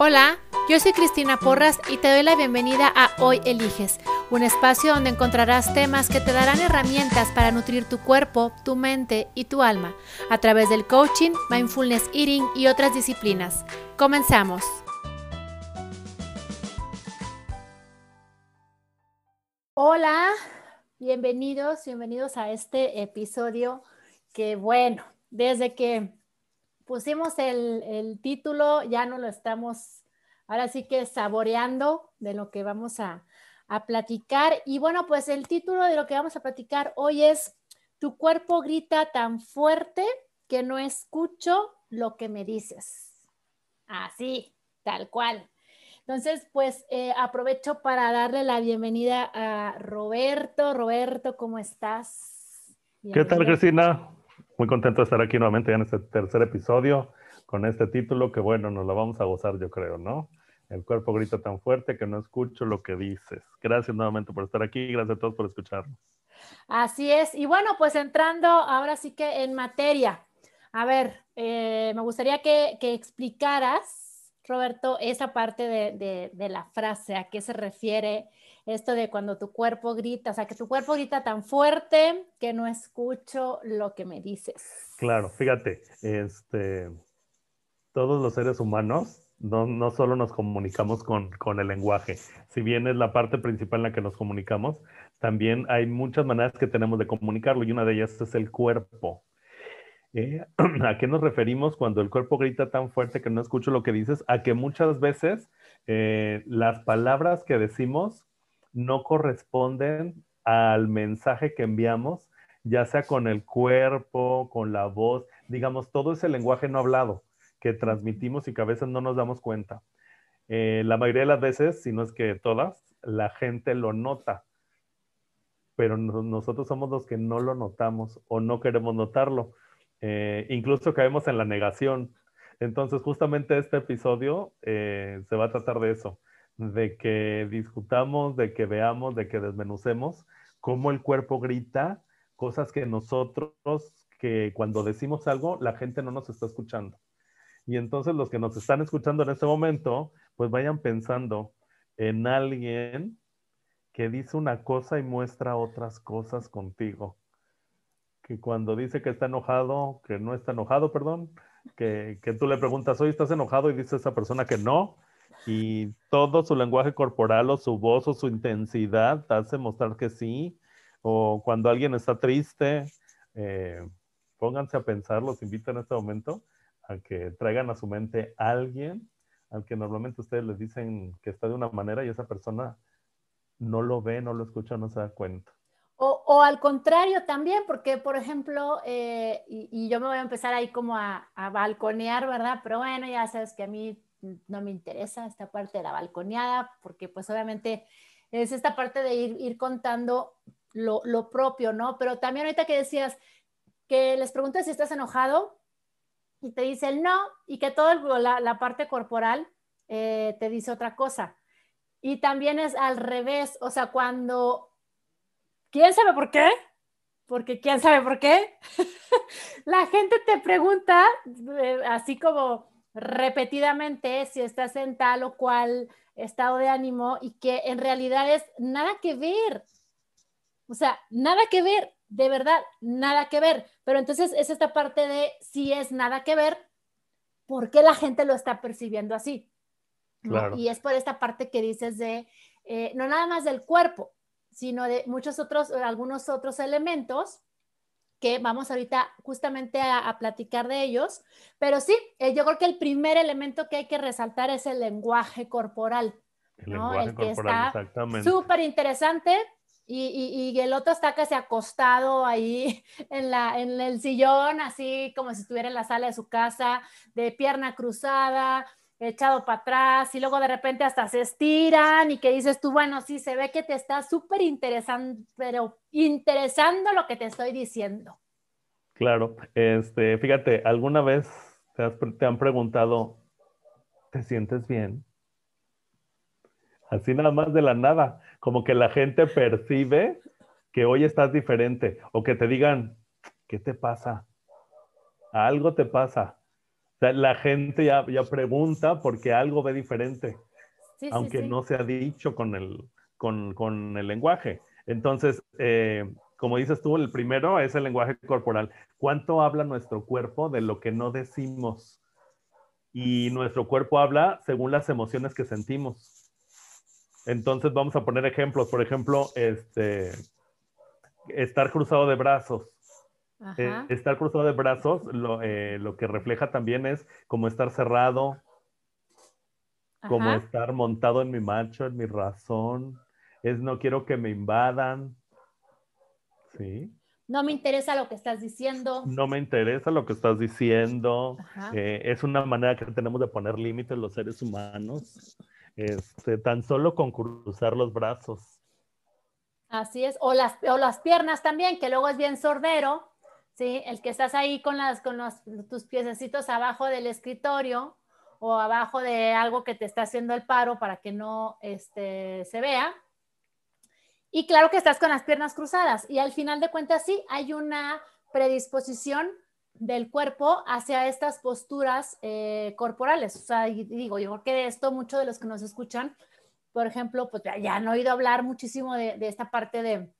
Hola, yo soy Cristina Porras y te doy la bienvenida a Hoy Eliges, un espacio donde encontrarás temas que te darán herramientas para nutrir tu cuerpo, tu mente y tu alma a través del coaching, mindfulness eating y otras disciplinas. Comenzamos. Hola, bienvenidos, bienvenidos a este episodio que bueno, desde que pusimos el, título, ya no lo estamos, ahora sí que saboreando de lo que vamos a, platicar. Y bueno, pues el título de lo que vamos a platicar hoy es, tu cuerpo grita tan fuerte que no escucho lo que me dices. Así, tal cual. Entonces, pues eh, aprovecho para darle la bienvenida a Roberto. Roberto, ¿cómo estás? ¿Qué tal, Cristina? Muy contento de estar aquí nuevamente en este tercer episodio con este título que bueno, nos lo vamos a gozar yo creo, ¿no? El cuerpo grita tan fuerte que no escucho lo que dices. Gracias nuevamente por estar aquí, gracias a todos por escucharnos. Así es, y bueno, pues entrando ahora sí que en materia. A ver, eh, me gustaría que, explicaras, Roberto, esa parte de, de la frase, a qué se refiere esto de cuando tu cuerpo grita, o sea, que tu cuerpo grita tan fuerte que no escucho lo que me dices. Claro, fíjate, este, todos los seres humanos no, no solo nos comunicamos con, con, el lenguaje, si bien es la parte principal en la que nos comunicamos, también hay muchas maneras que tenemos de comunicarlo y una de ellas es el cuerpo. Eh, ¿A qué nos referimos cuando el cuerpo grita tan fuerte que no escucho lo que dices? A que muchas veces eh, las palabras que decimos no corresponden al mensaje que enviamos, ya sea con el cuerpo, con la voz, digamos, todo ese lenguaje no hablado que transmitimos y que a veces no nos damos cuenta. Eh, la mayoría de las veces, si no es que todas, la gente lo nota, pero nosotros somos los que no lo notamos o no queremos notarlo. Eh, incluso caemos en la negación. Entonces, justamente este episodio eh, se va a tratar de eso de que discutamos, de que veamos, de que desmenucemos cómo el cuerpo grita cosas que nosotros, que cuando decimos algo, la gente no nos está escuchando. Y entonces los que nos están escuchando en este momento, pues vayan pensando en alguien que dice una cosa y muestra otras cosas contigo. Que cuando dice que está enojado, que no está enojado, perdón, que, que tú le preguntas, hoy estás enojado y dice esa persona que no, y todo su lenguaje corporal o su voz o su intensidad hace mostrar que sí. O cuando alguien está triste, eh, pónganse a pensar, los invito en este momento a que traigan a su mente a alguien al que normalmente ustedes les dicen que está de una manera y esa persona no lo ve, no lo escucha, no se da cuenta. O, al contrario también, porque por ejemplo, eh, y, yo me voy a empezar ahí como a, a balconear, ¿verdad? Pero bueno, ya sabes que a mí no me interesa esta parte de la balconeada, porque pues obviamente es esta parte de ir, contando lo, propio, ¿no? Pero también ahorita que decías que les preguntas si estás enojado y te dice el no y que toda la, parte corporal eh, te dice otra cosa. Y también es al revés, o sea, cuando, ¿quién sabe por qué? Porque quién sabe por qué. la gente te pregunta eh, así como repetidamente si estás en tal o cual estado de ánimo y que en realidad es nada que ver. O sea, nada que ver, de verdad, nada que ver. Pero entonces es esta parte de si es nada que ver, ¿por qué la gente lo está percibiendo así? Y es por esta parte que dices de, eh, no nada más del cuerpo, sino de muchos otros, algunos otros elementos que vamos ahorita justamente a, platicar de ellos. Pero sí, eh, yo creo que el primer elemento que hay que resaltar es el lenguaje corporal. El, lenguaje que corporal, está súper interesante. Y, y, el otro está casi acostado ahí en, la, en el sillón, así como si estuviera en la sala de su casa, de pierna cruzada, echado para atrás y luego de repente hasta se estiran y que dices tú, bueno, sí, se ve que te está súper interesando, pero interesando lo que te estoy diciendo. Claro, este, fíjate, ¿alguna vez te, te han preguntado, ¿te sientes bien? Así nada más de la nada, como que la gente percibe que hoy estás diferente o que te digan, ¿qué te pasa? Algo te pasa la gente ya, ya pregunta porque algo ve diferente, aunque no se ha dicho con el, con, con el lenguaje. Entonces, eh, como dices tú, el primero es el lenguaje corporal. ¿Cuánto habla nuestro cuerpo de lo que no decimos? Y nuestro cuerpo habla según las emociones que sentimos. Entonces vamos a poner ejemplos. Por ejemplo, este, estar cruzado de brazos. Eh, estar cruzado de brazos lo, eh, lo, que refleja también es como estar cerrado, como estar montado en mi macho, en mi razón. Es no quiero que me invadan, no me interesa lo que estás diciendo. No me interesa lo que estás diciendo. Eh, es una manera que tenemos de poner límites los seres humanos. Este, tan solo con cruzar los brazos. Así es. O las, o las piernas también, que luego es bien sordero. ¿Sí? El que estás ahí con, las, con tus piececitos abajo del escritorio o abajo de algo que te está haciendo el paro para que no este, se vea y claro que estás con las piernas cruzadas y al final de cuentas sí, hay una predisposición del cuerpo hacia estas posturas eh, corporales. O sea, digo, yo creo que esto muchos de los que nos escuchan, por ejemplo, pues ya han oído hablar muchísimo de, esta parte de,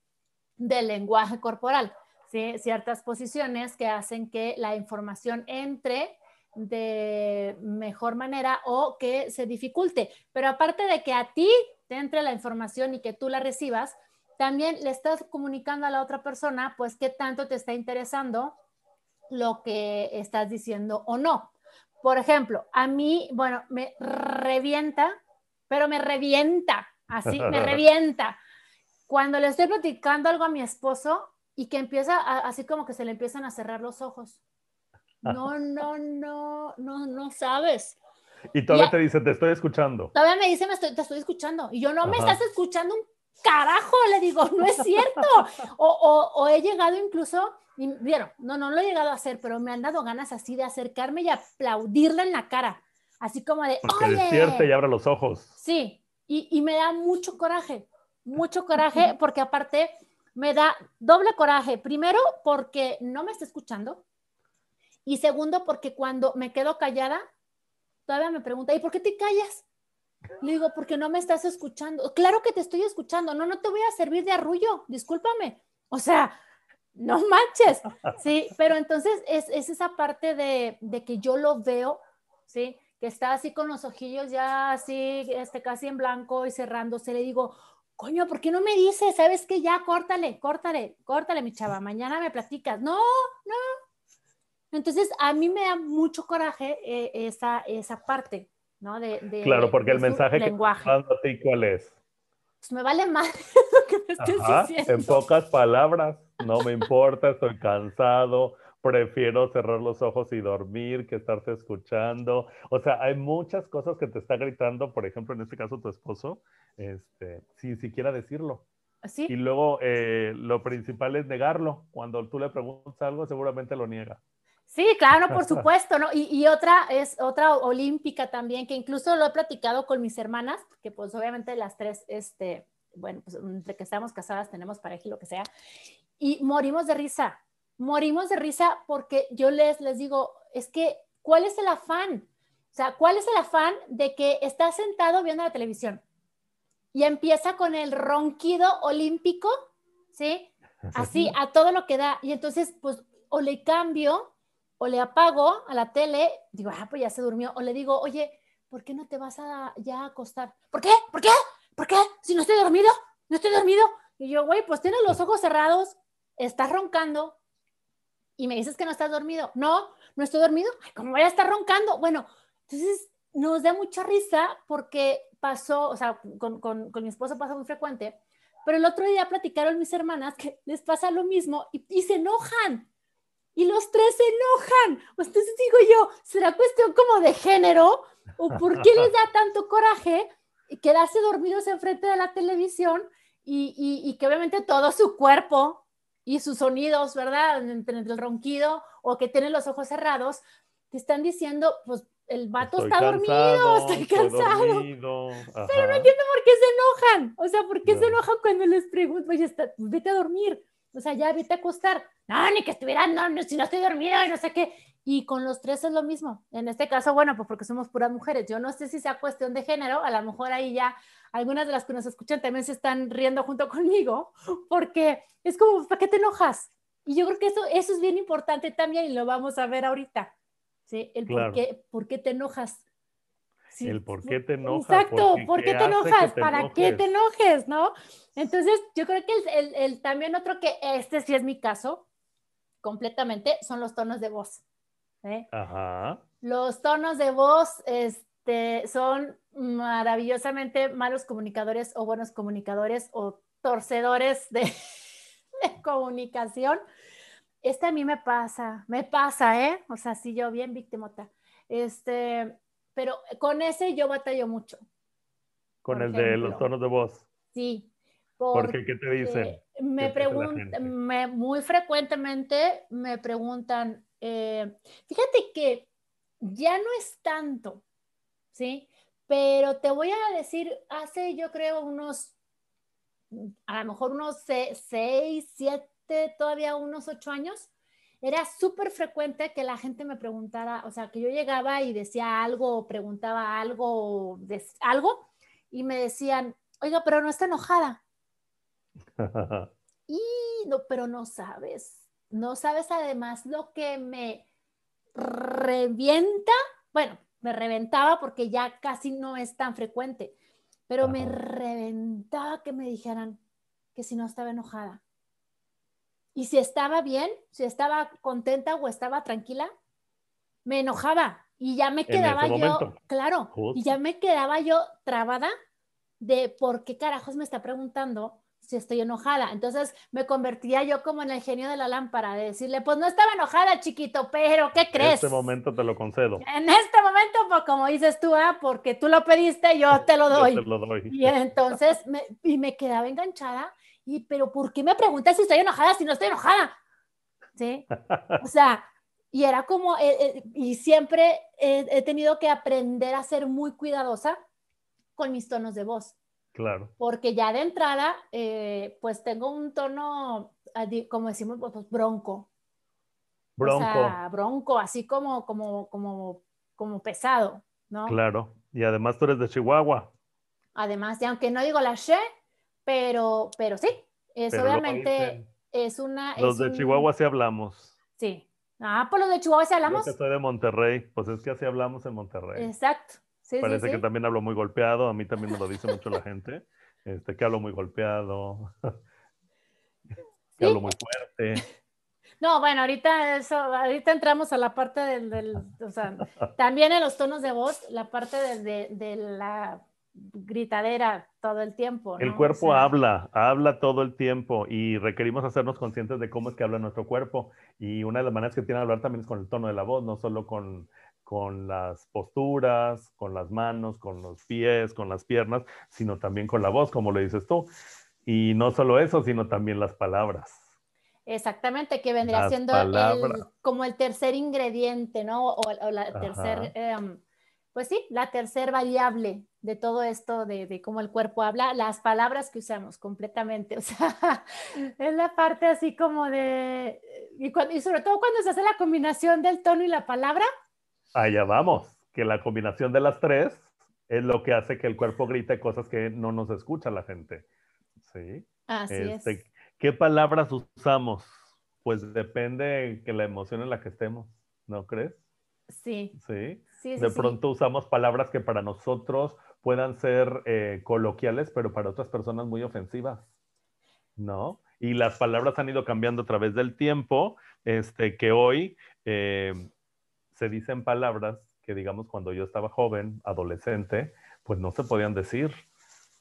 del lenguaje corporal, ¿sí? ciertas posiciones que hacen que la información entre de mejor manera o que se dificulte. Pero aparte de que a ti te entre la información y que tú la recibas, también le estás comunicando a la otra persona, pues, qué tanto te está interesando lo que estás diciendo o no. Por ejemplo, a mí, bueno, me revienta, pero me revienta, así, me revienta. Cuando le estoy platicando algo a mi esposo y que empieza, así como que se le empiezan a cerrar los ojos. No, no, no, no, no sabes. Y todavía te dice, te estoy escuchando. Todavía me dice, te estoy escuchando. Y yo, no me estás escuchando un carajo, le digo, no es cierto. O, he llegado incluso, y, vieron, no, no lo he llegado a hacer, pero me han dado ganas así de acercarme y aplaudirla en la cara. Así como de, Porque despierte y abra los ojos. Sí, y, y me da mucho coraje, mucho coraje, porque aparte me da doble coraje. Primero, porque no me está escuchando. Y segundo, porque cuando me quedo callada, todavía me pregunta, ¿y por qué te callas? Le digo, porque no me estás escuchando. Claro que te estoy escuchando. No, no te voy a servir de arrullo. Discúlpame. O sea, no manches. Sí, pero entonces es, esa parte de, que yo lo veo, ¿sí? Que está así con los ojillos ya así, este, casi en blanco y cerrándose. Le digo, coño, ¿por qué no me dices? ¿Sabes qué? Ya, córtale, córtale, córtale, mi chava. Mañana me platicas. No, no. Entonces, a mí me da mucho coraje eh, esa, esa parte. ¿no? De, claro, porque el mensaje que estás a ti, ¿cuál es? Pues me vale más lo que me estés diciendo. En pocas palabras, no me importa, estoy cansado, prefiero cerrar los ojos y dormir que estarte escuchando. O sea, hay muchas cosas que te está gritando, por ejemplo, en este caso tu esposo, este, sin siquiera decirlo. ¿Sí? Y luego eh, lo principal es negarlo. Cuando tú le preguntas algo, seguramente lo niega. Sí, claro, por supuesto, ¿no? Y, otra es otra olímpica también, que incluso lo he platicado con mis hermanas, que pues obviamente las tres, este, bueno, pues entre que estamos casadas tenemos pareja y lo que sea, y morimos de risa, morimos de risa porque yo les, les digo, es que, ¿cuál es el afán? O sea, ¿cuál es el afán de que estás sentado viendo la televisión y empieza con el ronquido olímpico, ¿sí? Así, a todo lo que da. Y entonces, pues, o le cambio o le apago a la tele, digo, ah, pues ya se durmió, o le digo, oye, ¿por qué no te vas a ya acostar? ¿Por qué? ¿Por qué? ¿Por qué? Si no estoy dormido, no estoy dormido. Y yo, güey, pues tienes los ojos cerrados, estás roncando y me dices que no estás dormido. No, no estoy dormido. Ay, ¿cómo voy a estar roncando? Bueno, entonces nos da mucha risa porque pasó, o sea, con, mi esposo pasa muy frecuente, pero el otro día platicaron mis hermanas que les pasa lo mismo y, y se enojan y los tres se enojan. Entonces digo yo, ¿será cuestión como de género? ¿O por qué les da tanto coraje quedarse dormidos enfrente de la televisión y, que obviamente todo su cuerpo y sus sonidos, ¿verdad? Entre el ronquido o que tienen los ojos cerrados, te están diciendo, pues el vato está dormido, estoy cansado. Pero no entiendo por qué se enojan. O sea, ¿por qué se enojan cuando les pregunto, oye, vete a dormir? O sea, ya vete a acostar. No, ni que estuviera, no, si no estoy dormido y no sé qué. Y con los tres es lo mismo. En este caso, bueno, pues porque somos puras mujeres. Yo no sé si sea cuestión de género, a lo mejor ahí ya algunas de las que nos escuchan también se están riendo junto conmigo, porque es como, ¿para qué te enojas? Y yo creo que eso, eso es bien importante también y lo vamos a ver ahorita. ¿sí? El por, qué, por qué te enojas. El por qué te enojas. Exacto, ¿por qué te enojas? ¿Para qué te enojes? ¿No? Entonces, yo creo que el, el, también otro que este sí es mi caso, completamente, son los tonos de voz. Ajá. Los tonos de voz este, son maravillosamente malos comunicadores o buenos comunicadores o torcedores de, de comunicación. Este a mí me pasa, me pasa, ¿eh? O sea, sí, yo bien víctimota. Este, pero con ese yo batallo mucho. Con el de los tonos de voz. Sí. Porque, ¿qué te dicen? Me preguntan, muy frecuentemente me preguntan, eh, fíjate que ya no es tanto, ¿sí? Pero te voy a decir, hace yo creo unos, a lo mejor unos seis, siete, todavía unos ocho años, era súper frecuente que la gente me preguntara, o sea, que yo llegaba y decía algo, preguntaba algo, algo, y me decían, oiga, pero no está enojada. y no, pero no sabes, no sabes además lo que me revienta, bueno, me reventaba porque ya casi no es tan frecuente, pero me reventaba que me dijeran que si no estaba enojada. Y si estaba bien, si estaba contenta o estaba tranquila, me enojaba y ya me quedaba yo, claro, y ya me quedaba yo trabada de por qué carajos me está preguntando si estoy enojada. Entonces me convertía yo como en el genio de la lámpara, de decirle, pues no estaba enojada, chiquito, pero ¿qué crees? En este momento te lo concedo. En este momento, pues como dices tú, ah, porque tú lo pediste, yo te lo doy. Yo te lo doy. Y entonces, me, y me quedaba enganchada, y pero ¿por qué me preguntas si estoy enojada si no estoy enojada? ¿Sí? O sea, y era como, eh, eh, y siempre he tenido que aprender a ser muy cuidadosa con mis tonos de voz. Claro. Porque ya de entrada, eh, pues tengo un tono, como decimos, pues, pues bronco. Bronco. O sea, bronco, así como, como, como, como pesado, ¿no? Claro. Y además tú eres de Chihuahua. Además, y aunque no digo la she, pero, pero sí, es obviamente es una... Los de Chihuahua sí hablamos. Sí. Ah, pues los de Chihuahua sí hablamos. Yo que soy de Monterrey, pues es que así hablamos en Monterrey. Exacto. Parece que también hablo muy golpeado, a mí también me lo dice mucho la gente, este, que hablo muy golpeado, que hablo muy fuerte. No, bueno, ahorita eso, ahorita entramos a la parte del, o sea, también en los tonos de voz, la parte de, de, la gritadera todo el tiempo. El cuerpo habla, habla todo el tiempo y requerimos hacernos conscientes de cómo es que habla nuestro cuerpo. Y una de las maneras que tiene hablar también es con el tono de la voz, no solo con con las posturas, con las manos, con los pies, con las piernas, sino también con la voz, como le dices tú. Y no solo eso, sino también las palabras. Exactamente, que vendría siendo el, como el tercer ingrediente, ¿no? O, la tercer, em, pues sí, la tercer variable de todo esto, de, cómo el cuerpo habla, las palabras que usamos completamente. O sea, es la parte así como de, y, y sobre todo cuando se hace la combinación del tono y la palabra, Allá vamos, que la combinación de las tres es lo que hace que el cuerpo grite cosas que no nos escucha la gente. ¿Sí? Así es. Este, ¿Qué palabras usamos? Pues depende de la emoción en la que estemos, ¿no crees? Sí. Sí. de pronto usamos palabras que para nosotros puedan ser eh, coloquiales, pero para otras personas muy ofensivas, ¿no? Y las palabras han ido cambiando a través del tiempo, este, que hoy eh, se dicen palabras que, digamos, cuando yo estaba joven, adolescente, pues no se podían decir.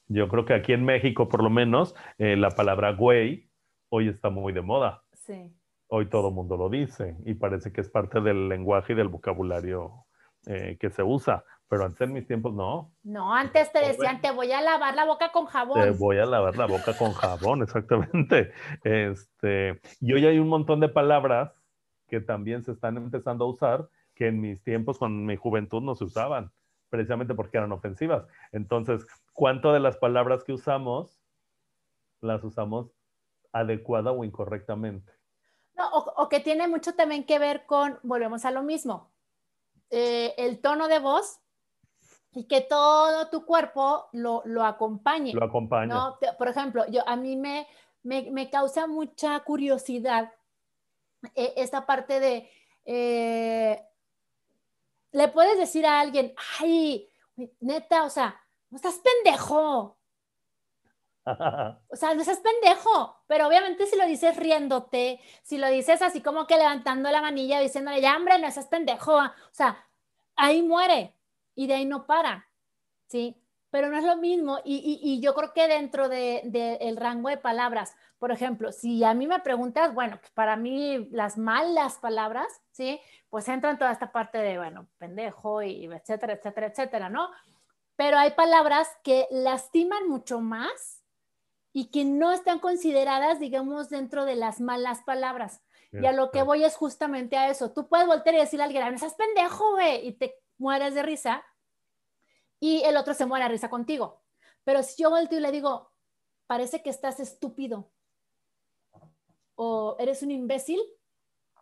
Yo creo que aquí en México, por lo menos, eh, la palabra güey hoy está muy de moda. Sí. Hoy todo el mundo lo dice y parece que es parte del lenguaje y del vocabulario eh, que se usa. Pero antes en mis tiempos no. No, antes te decían, te voy a lavar la boca con jabón. Te voy a lavar la boca con jabón, exactamente. Este, y hoy hay un montón de palabras que también se están empezando a usar que en mis tiempos, con mi juventud, no se usaban, precisamente porque eran ofensivas. Entonces, ¿cuánto de las palabras que usamos las usamos adecuada o incorrectamente? o, que tiene mucho también que ver con, volvemos a lo mismo, eh, el tono de voz y que todo tu cuerpo lo, lo acompañe. Lo acompaña. Por ejemplo, yo, a mí me, me, causa mucha curiosidad eh, esta parte de, eh, le puedes decir a alguien, ay, neta, o sea, no estás pendejo. O sea, no estás pendejo, pero obviamente si lo dices riéndote, si lo dices así como que levantando la manilla diciéndole, ya hombre, no estás pendejo, o sea, ahí muere y de ahí no para, ¿sí? Pero no es lo mismo y, yo creo que dentro del de, rango de palabras, por ejemplo, si a mí me preguntas, bueno, pues para mí las malas palabras, ¿sí? Pues entran toda esta parte de, bueno, pendejo y etcétera, etcétera, etcétera, ¿no? Pero hay palabras que lastiman mucho más y que no están consideradas, digamos, dentro de las malas palabras. Y a lo que voy es justamente a eso. Tú puedes voltear y decirle a alguien, estás pendejo, güey, y te mueres de risa, y el otro se muere de risa contigo. Pero si yo volteo y le digo, parece que estás estúpido, o eres un imbécil,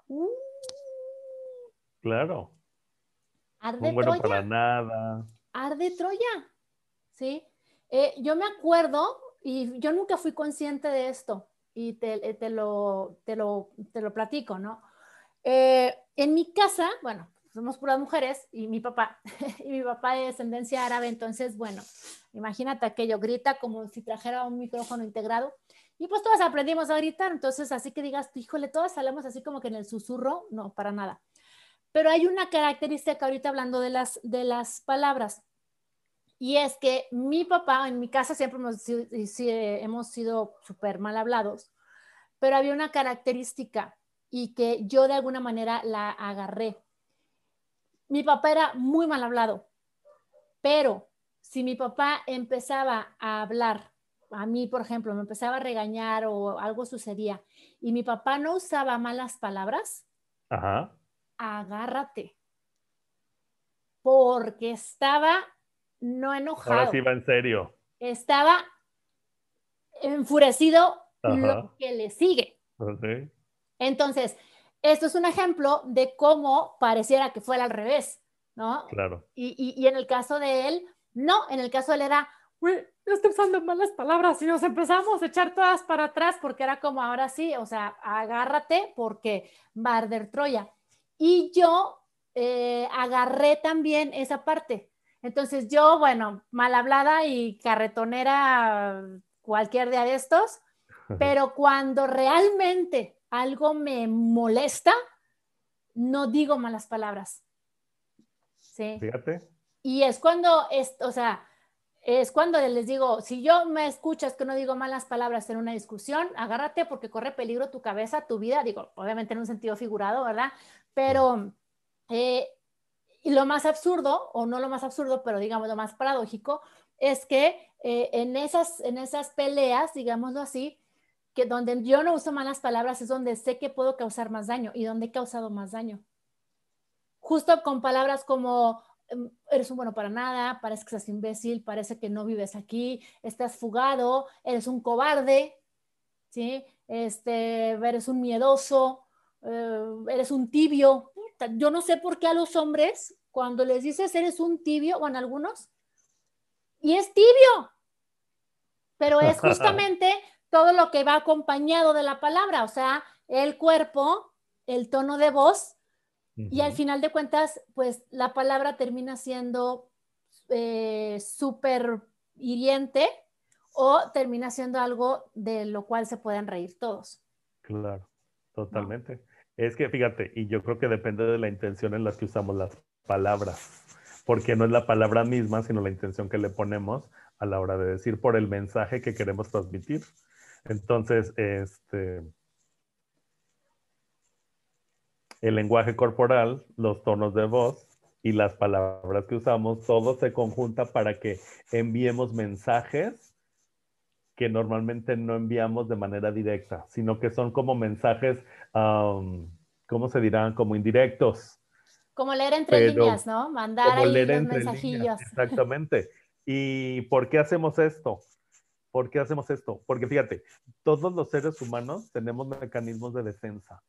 uh, claro. Arde bueno Troya. para nada. Arde Troya, ¿sí? Eh, yo me acuerdo y yo nunca fui consciente de esto y te, eh, lo, te, lo, te lo, platico, ¿no? Eh, en mi casa, bueno, somos puras mujeres y mi papá, y mi papá de descendencia árabe, entonces, bueno, imagínate aquello, grita como si trajera un micrófono integrado. Y pues todas aprendimos a gritar, entonces así que digas, híjole, todas salemos así como que en el susurro, no, para nada. Pero hay una característica ahorita hablando de las, de las palabras. Y es que mi papá, en mi casa siempre hemos, hemos sido súper mal hablados, pero había una característica y que yo de alguna manera la agarré. Mi papá era muy mal hablado, pero si mi papá empezaba a hablar, a mí, por ejemplo, me empezaba a regañar o algo sucedía, y mi papá no usaba malas palabras, agárrate, porque estaba no enojado. Ahora sí va en serio. Estaba enfurecido lo que le sigue. Entonces, esto es un ejemplo de cómo pareciera que fuera al revés, ¿no? Claro. Y, en el caso de él, no, en el caso de él era, uy, estoy usando malas palabras y nos empezamos a echar todas para atrás porque era como ahora sí, o sea, agárrate porque va a arder Troya. Y yo eh, agarré también esa parte entonces yo, bueno, mal hablada y carretonera cualquier día de estos, pero cuando realmente algo me molesta, no digo malas palabras. ¿Sí? Fíjate. Y es cuando, es, o sea, es cuando les digo, si yo me escuchas que no digo malas palabras en una discusión, agárrate porque corre peligro tu cabeza, tu vida, digo, obviamente en un sentido figurado, ¿verdad? Pero eh, y lo más absurdo, o no lo más absurdo, pero digamos lo más paradójico, es que eh, en, esas, en esas peleas, digámoslo así, que donde yo no uso malas palabras es donde sé que puedo causar más daño y donde he causado más daño. Justo con palabras como em, eres un bueno para nada, parece que estás imbécil, parece que no vives aquí, estás fugado, eres un cobarde, ¿sí? Este, eres un miedoso, eh, eres un tibio, yo no sé por qué a los hombres, cuando les dices eres un tibio, o en algunos, y es tibio, pero es justamente todo lo que va acompañado de la palabra, o sea, el cuerpo, el tono de voz, y al final de cuentas, pues la palabra termina siendo eh, súper hiriente o termina siendo algo de lo cual se pueden reír todos. Claro, totalmente. Es que fíjate, y yo creo que depende de la intención en la que usamos las palabras, porque no es la palabra misma, sino la intención que le ponemos a la hora de decir por el mensaje que queremos transmitir. Entonces, este, el lenguaje corporal, los tonos de voz y las palabras que usamos, todo se conjunta para que enviemos mensajes que normalmente no enviamos de manera directa, sino que son como mensajes, ¿cómo se dirán? Como indirectos. Como leer entre líneas, ¿no? Mandar ahí los mensajillos. exactamente. ¿Y por qué hacemos esto? ¿Por qué hacemos esto? Porque fíjate, todos los seres humanos tenemos mecanismos de defensa.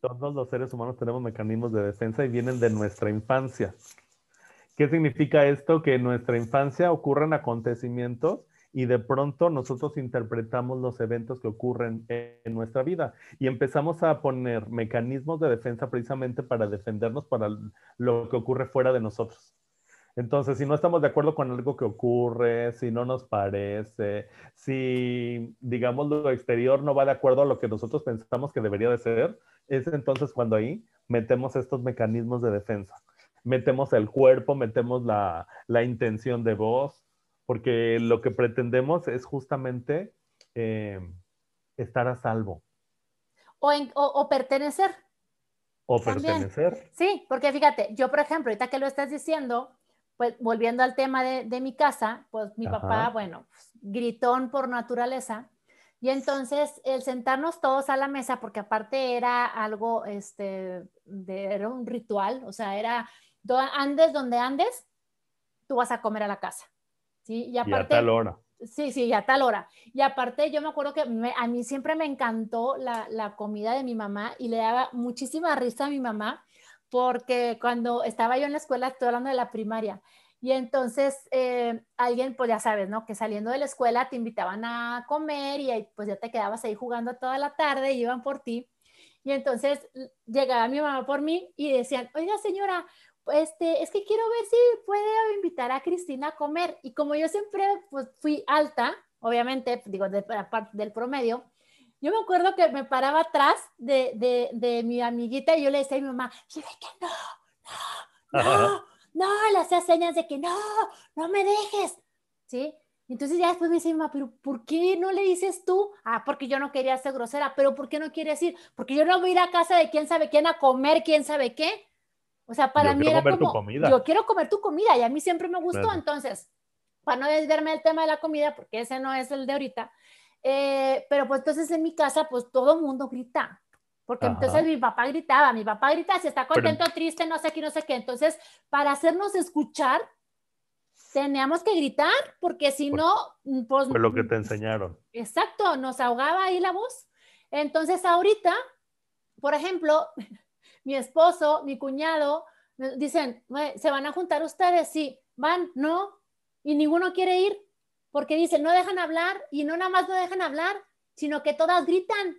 Todos los seres humanos tenemos mecanismos de defensa y vienen de nuestra infancia. ¿Qué significa esto? Que en nuestra infancia ocurren acontecimientos y de pronto nosotros interpretamos los eventos que ocurren en nuestra vida y empezamos a poner mecanismos de defensa precisamente para defendernos para lo que ocurre fuera de nosotros. Entonces, si no estamos de acuerdo con algo que ocurre, si no nos parece, si, digamos, lo exterior no va de acuerdo a lo que nosotros pensamos que debería de ser, es entonces cuando ahí metemos estos mecanismos de defensa. Metemos el cuerpo, metemos la, intención de voz, porque lo que pretendemos es justamente eh, estar a salvo. O, pertenecer. O pertenecer. Sí, porque fíjate, yo por ejemplo, ahorita que lo estás diciendo, pues volviendo al tema de, mi casa, pues mi papá, bueno, gritón por naturaleza. Y entonces el sentarnos todos a la mesa, porque aparte era algo, este, era un ritual, o sea, era, andes donde andes, tú vas a comer a la casa. ¿sí? Y, aparte, a tal hora. Sí, sí, a tal hora. Y aparte yo me acuerdo que a mí siempre me encantó la, la comida de mi mamá y le daba muchísima risa a mi mamá porque cuando estaba yo en la escuela, estoy hablando de la primaria, y entonces eh, alguien, pues ya sabes, ¿no? Que saliendo de la escuela te invitaban a comer y pues ya te quedabas ahí jugando toda la tarde y iban por ti. Y entonces llegaba mi mamá por mí y decían, oiga señora, este, es que quiero ver si puede invitar a Cristina a comer. Y como yo siempre pues, fui alta, obviamente, digo, de, parte del promedio, yo me acuerdo que me paraba atrás de, de, de mi amiguita y yo le decía a mi mamá, dile que no, no, no, no, le hacía señas de que no, no me dejes, ¿sí? Entonces ya después me dice, mamá, pero ¿por qué no le dices tú? Ah, porque yo no quería ser grosera, pero ¿por qué no quiere decir? Porque yo no voy a ir a casa de quién sabe quién a comer, quién sabe qué. O sea, para mí era como, yo quiero comer tu comida y a mí siempre me gustó, entonces, para no desviarme del tema de la comida, porque ese no es el de ahorita, eh, pero pues entonces en mi casa, pues todo mundo grita. Porque entonces mi papá gritaba, mi papá grita si está contento, triste, no sé qué, no sé qué. Entonces, para hacernos escuchar, teníamos que gritar, porque si no, mm, pues... Fue lo que te enseñaron. Exacto, nos ahogaba ahí la voz. Entonces, ahorita, por ejemplo, mi esposo, mi cuñado, dicen, ¿se van a juntar ustedes? Sí, van, no, y ninguno quiere ir porque dicen, no dejan hablar y no nada más no dejan hablar, sino que todas gritan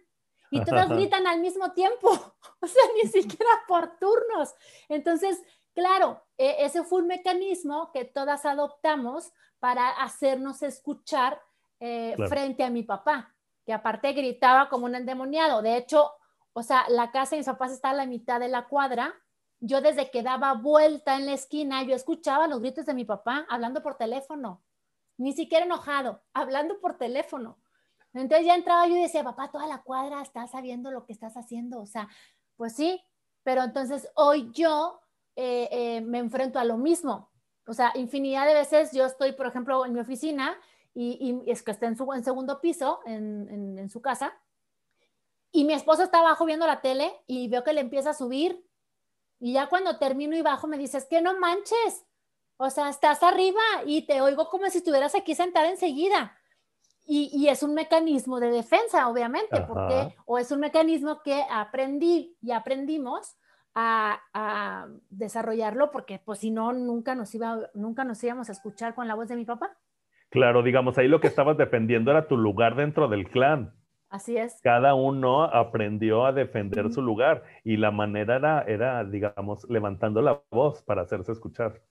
y todas gritan al mismo tiempo, o sea, ni siquiera por turnos. Entonces, claro, e, ese fue un mecanismo que todas adoptamos para hacernos escuchar eh, frente a mi papá, que aparte gritaba como un endemoniado. De hecho, o sea, la casa de mis papás está a la mitad de la cuadra. Yo desde que daba vuelta en la esquina, yo escuchaba los gritos de mi papá hablando por teléfono ni siquiera enojado, hablando por teléfono. Entonces ya entraba yo y decía, papá, toda la cuadra está sabiendo lo que estás haciendo. O sea, pues sí, pero entonces hoy yo eh, eh, me enfrento a lo mismo. O sea, infinidad de veces yo estoy, por ejemplo, en mi oficina y, es que está en su segundo piso, en, en su casa, y mi esposo está abajo viendo la tele y veo que le empieza a subir. Y ya cuando termino y bajo me dices, que no manches, o sea, estás arriba y te oigo como si estuvieras aquí sentada enseguida. Y, y es un mecanismo de defensa, obviamente, porque, o es un mecanismo que aprendí y aprendimos a, a, desarrollarlo, porque pues si no, nunca nos, iba, nunca nos íbamos a escuchar con la voz de mi papá. Claro, digamos, ahí lo que estabas defendiendo era tu lugar dentro del clan. Así es. Cada uno aprendió a defender su lugar y la manera era, era, digamos, levantando la voz para hacerse escuchar.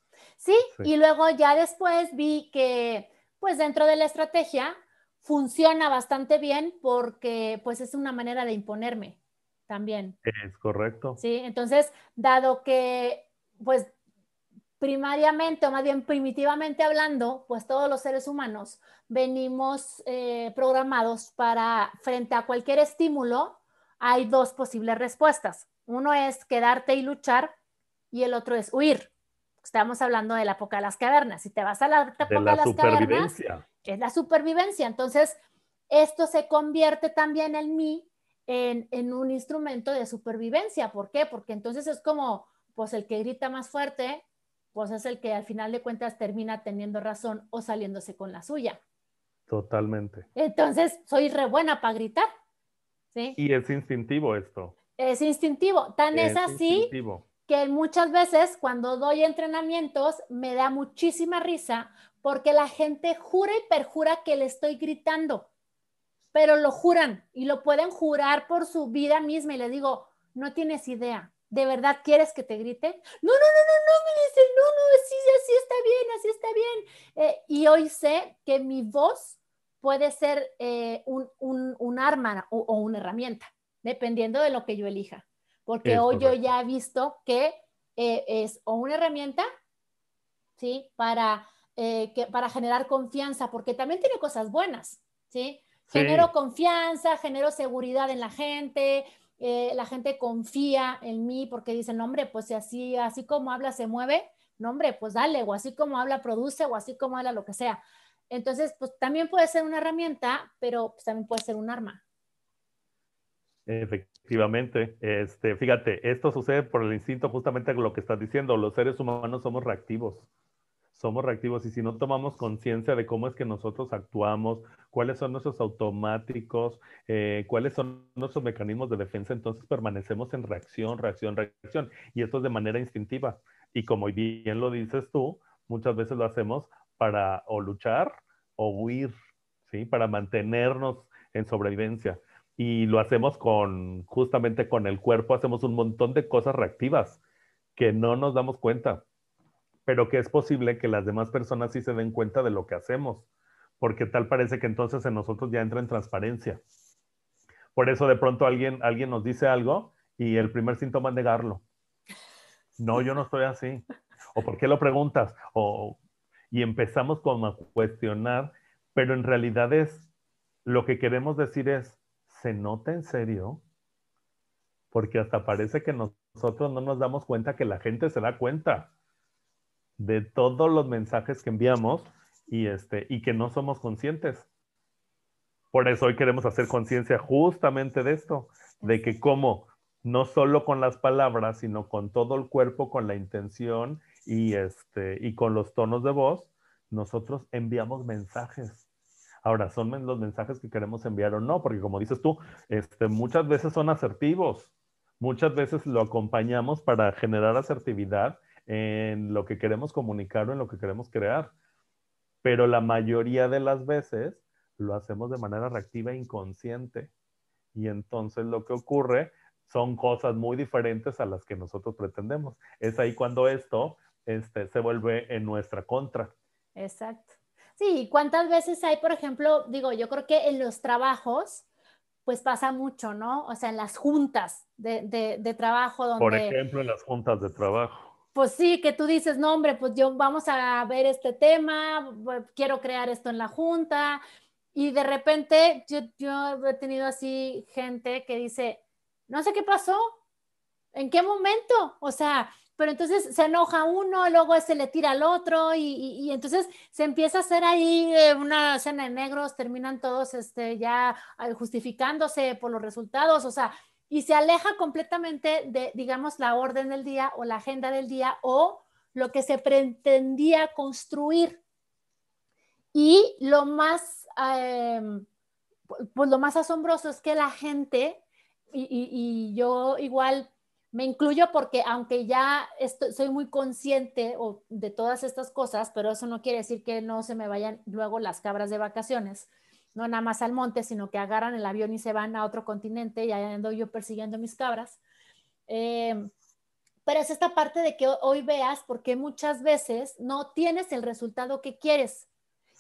¿Sí? Y luego ya después vi que, pues dentro de la estrategia, funciona bastante bien porque, pues es una manera de imponerme también. Es correcto. Sí, entonces, dado que, pues, primariamente o más bien primitivamente hablando, pues todos los seres humanos venimos eh, programados para, frente a cualquier estímulo, hay dos posibles respuestas. Uno es quedarte y luchar y el otro es huir. Estamos hablando de la época de las cavernas. Si te vas a la época de, las cavernas, es la supervivencia. Entonces, esto se convierte también en mí en, en, un instrumento de supervivencia. ¿Por qué? Porque entonces es como, pues el que grita más fuerte, pues es el que al final de cuentas termina teniendo razón o saliéndose con la suya. Totalmente. Entonces, soy re buena para gritar. ¿sí? Y es instintivo esto. Es instintivo. Tan es, así que muchas veces cuando doy entrenamientos me da muchísima risa porque la gente jura y perjura que le estoy gritando, pero lo juran y lo pueden jurar por su vida misma y le digo, no tienes idea. ¿De verdad quieres que te grite? No, no, no, no, no, me dicen, no, no, sí, así está bien, así está bien. Eh, y hoy sé que mi voz puede ser eh, un, arma o, una herramienta, dependiendo de lo que yo elija. Porque hoy yo ya he visto que eh, es o una herramienta, ¿sí? Para, eh, que, para generar confianza, porque también tiene cosas buenas, ¿sí? Genero confianza, genero seguridad en la gente, la gente confía en mí porque dicen, hombre, pues si así, así como habla se mueve, no, hombre, pues dale, o así como habla produce, o así como habla lo que sea. Entonces, pues también puede ser una herramienta, pero pues, también puede ser un arma. Efectivamente, este, fíjate, esto sucede por el instinto justamente lo que estás diciendo, los seres humanos somos reactivos, somos reactivos y si no tomamos conciencia de cómo es que nosotros actuamos, cuáles son nuestros automáticos, eh, cuáles son nuestros mecanismos de defensa, entonces permanecemos en reacción, reacción, reacción y esto es de manera instintiva y como bien lo dices tú, muchas veces lo hacemos para o luchar o huir, ¿sí? Para mantenernos en sobrevivencia. Y lo hacemos con, justamente con el cuerpo, hacemos un montón de cosas reactivas que no nos damos cuenta, pero que es posible que las demás personas sí se den cuenta de lo que hacemos, porque tal parece que entonces en nosotros ya entra en transparencia. Por eso de pronto alguien, alguien nos dice algo y el primer síntoma es negarlo. No, yo no estoy así. ¿O por qué lo preguntas? O y empezamos como a cuestionar, pero en realidad es, lo que queremos decir es, ¿se nota en serio? Porque hasta parece que nosotros no nos damos cuenta que la gente se da cuenta de todos los mensajes que enviamos y, este, y que no somos conscientes. Por eso hoy queremos hacer conciencia justamente de esto, de que como no solo con las palabras, sino con todo el cuerpo, con la intención y, este, y con los tonos de voz, nosotros enviamos mensajes. Ahora, ¿son los mensajes que queremos enviar o no? Porque como dices tú, este, muchas veces son asertivos, muchas veces lo acompañamos para generar asertividad en lo que queremos comunicar o en lo que queremos crear. Pero la mayoría de las veces lo hacemos de manera reactiva e inconsciente. Y entonces lo que ocurre son cosas muy diferentes a las que nosotros pretendemos. Es ahí cuando esto este, se vuelve en nuestra contra. Exacto. Sí, ¿cuántas veces hay, por ejemplo, digo, yo creo que en los trabajos, pues pasa mucho, ¿no? O sea, en las juntas de, de, trabajo donde... Por ejemplo, en las juntas de trabajo. Pues sí, que tú dices, no, hombre, pues yo vamos a ver este tema, quiero crear esto en la junta, y de repente yo, yo he tenido así gente que dice, no sé qué pasó, ¿en qué momento? O sea, pero entonces se enoja uno, luego se le tira al otro y, entonces se empieza a hacer ahí eh, una escena de negros, terminan todos este, ya justificándose por los resultados, o sea, y se aleja completamente de, digamos, la orden del día o la agenda del día o lo que se pretendía construir. Y lo más, em, pues lo más asombroso es que la gente, y yo igual me incluyo porque aunque ya soy muy consciente de todas estas cosas, pero eso no quiere decir que no se me vayan luego las cabras de vacaciones, no nada más al monte, sino que agarran el avión y se van a otro continente y ahí ando yo persiguiendo mis cabras. Eh, pero es esta parte de que hoy veas porque muchas veces no tienes el resultado que quieres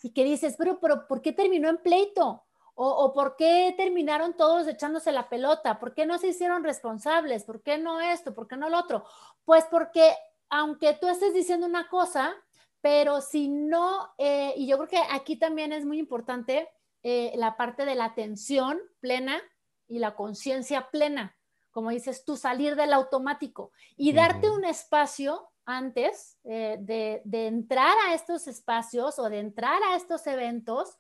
y que dices, pero, pero ¿por qué terminó en pleito? O, por qué terminaron todos echándose la pelota? ¿Por qué no se hicieron responsables? ¿Por qué no esto? ¿Por qué no lo otro? Pues porque aunque tú estés diciendo una cosa, pero si no, eh, y yo creo que aquí también es muy importante eh, la parte de la atención plena y la conciencia plena, como dices tú, salir del automático y darte un espacio antes eh, de, de entrar a estos espacios o de entrar a estos eventos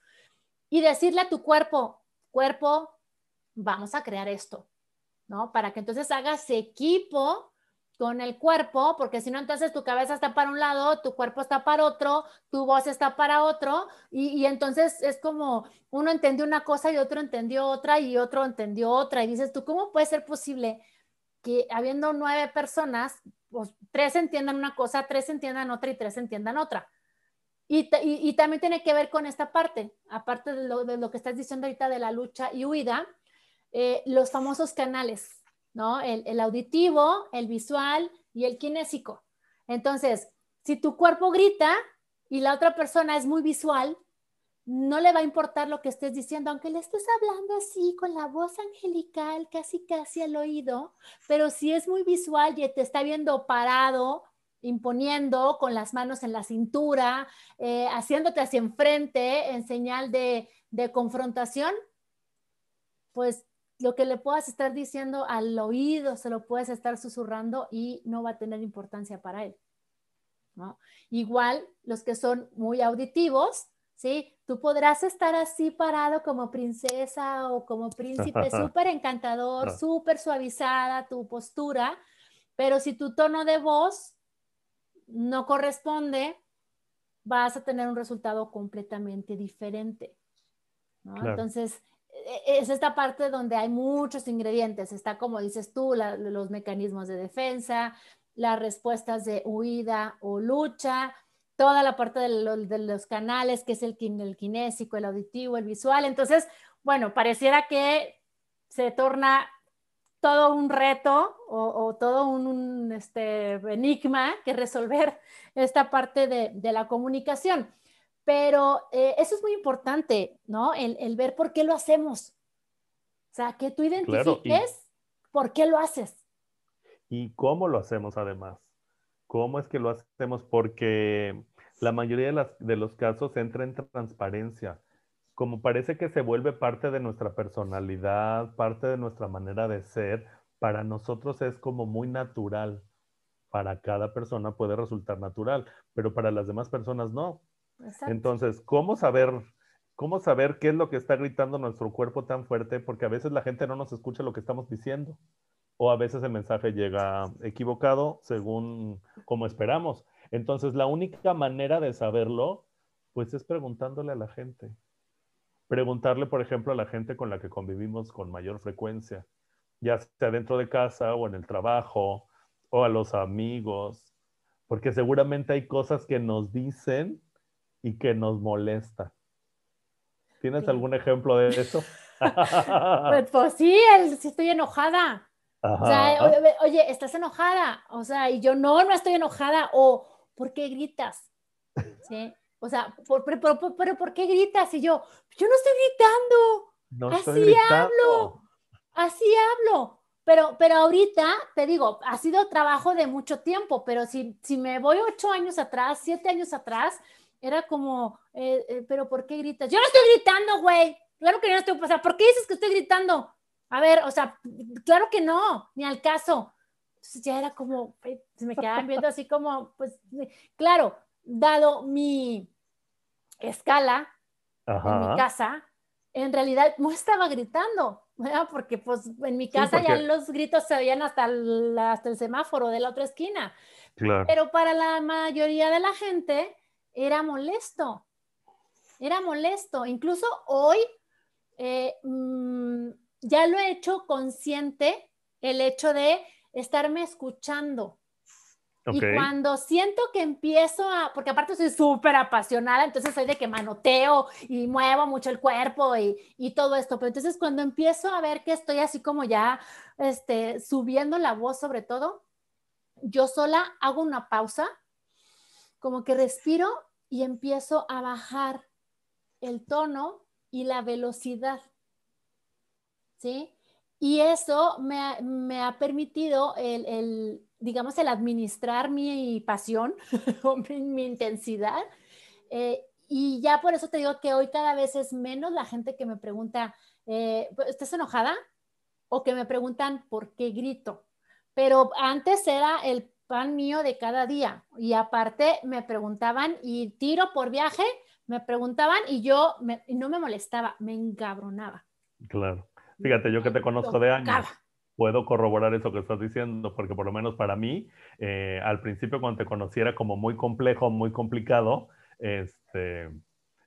y decirle a tu cuerpo, cuerpo, vamos a crear esto, ¿no? Para que entonces hagas equipo con el cuerpo, porque si no, entonces tu cabeza está para un lado, tu cuerpo está para otro, tu voz está para otro, y, entonces es como uno entendió una cosa y otro entendió otra y otro entendió otra, y dices tú, ¿cómo puede ser posible que habiendo nueve personas, pues tres entiendan una cosa, tres entiendan otra y tres entiendan otra. Y, y, también tiene que ver con esta parte, aparte de lo, de lo, que estás diciendo ahorita de la lucha y huida, eh, los famosos canales, ¿no? El, el, auditivo, el visual y el kinésico. Entonces, si tu cuerpo grita y la otra persona es muy visual, no le va a importar lo que estés diciendo, aunque le estés hablando así con la voz angelical, casi casi al oído, pero si es muy visual y te está viendo parado, imponiendo con las manos en la cintura, eh, haciéndote hacia enfrente en señal de, de confrontación, pues lo que le puedas estar diciendo al oído se lo puedes estar susurrando y no va a tener importancia para él. ¿no? Igual los que son muy auditivos, ¿sí? Tú podrás estar así parado como princesa o como príncipe, súper encantador, súper suavizada tu postura, pero si tu tono de voz no corresponde, vas a tener un resultado completamente diferente. Entonces, e, es esta parte donde hay muchos ingredientes. Está, como dices tú, los mecanismos de defensa, las respuestas de huida o lucha, toda la parte de, los canales, que es el, el kinésico, el auditivo, el visual. Entonces, bueno, pareciera que se torna todo un reto o, todo un, este, enigma que resolver esta parte de, la comunicación. Pero eh, eso es muy importante, ¿no? El, ver por qué lo hacemos. O sea, que tú identifiques por qué lo haces. Y cómo lo hacemos además. ¿Cómo es que lo hacemos? Porque la mayoría de, los casos entra en transparencia. Como parece que se vuelve parte de nuestra personalidad, parte de nuestra manera de ser, para nosotros es como muy natural. Para cada persona puede resultar natural, pero para las demás personas no. Entonces, ¿cómo saber, ¿cómo saber qué es lo que está gritando nuestro cuerpo tan fuerte? Porque a veces la gente no nos escucha lo que estamos diciendo o a veces el mensaje llega equivocado según como esperamos. Entonces, la única manera de saberlo, pues es preguntándole a la gente. Preguntarle, por ejemplo, a la gente con la que convivimos con mayor frecuencia, ya sea dentro de casa o en el trabajo, o a los amigos, porque seguramente hay cosas que nos dicen y que nos molesta. ¿Tienes algún ejemplo de eso? pues, pues, sí, sí estoy enojada. O sea, oye, ¿estás enojada? O sea, y yo no, no estoy enojada. O, ¿por qué gritas? ¿Sí? O sea, pero, ¿por qué gritas? Y yo, yo no estoy gritando. No así hablo. Así hablo. Pero, pero ahorita, te digo, ha sido trabajo de mucho tiempo, pero si, si me voy ocho años atrás, siete años atrás, era como, eh, eh, pero ¿por qué gritas? Yo no estoy gritando, güey. Claro que no estoy, o sea, ¿por qué dices que estoy gritando? A ver, o sea, claro que no, ni al caso. Entonces ya era como, se me quedaban viendo así como, pues, claro, dado mi escala en mi casa, en realidad no estaba gritando, ¿verdad? porque pues en mi casa ya los gritos se oían hasta el, hasta el semáforo de la otra esquina. Claro. Pero para la mayoría de la gente era molesto, era molesto. Incluso hoy eh, mm, ya lo he hecho consciente el hecho de estarme escuchando. Y cuando siento que empiezo a, porque aparte soy súper apasionada, entonces soy de que manoteo y muevo mucho el cuerpo y, y, todo esto, pero entonces cuando empiezo a ver que estoy así como ya este, subiendo la voz sobre todo, yo sola hago una pausa, como que respiro y empiezo a bajar el tono y la velocidad. ¿Sí? Y eso me ha, me ha permitido el, el, digamos, el administrar mi pasión o mi, intensidad. Eh, y ya por eso te digo que hoy cada vez es menos la gente que me pregunta, eh, ¿estás enojada? O que me preguntan por qué grito. Pero antes era el pan mío de cada día. Y aparte me preguntaban, y tiro por viaje, me preguntaban y yo no me molestaba, me encabronaba. Claro. Fíjate, yo que te conozco de años, puedo corroborar eso que estás diciendo, porque por lo menos para mí, eh, al principio cuando te conocí era como muy complejo, muy complicado, este,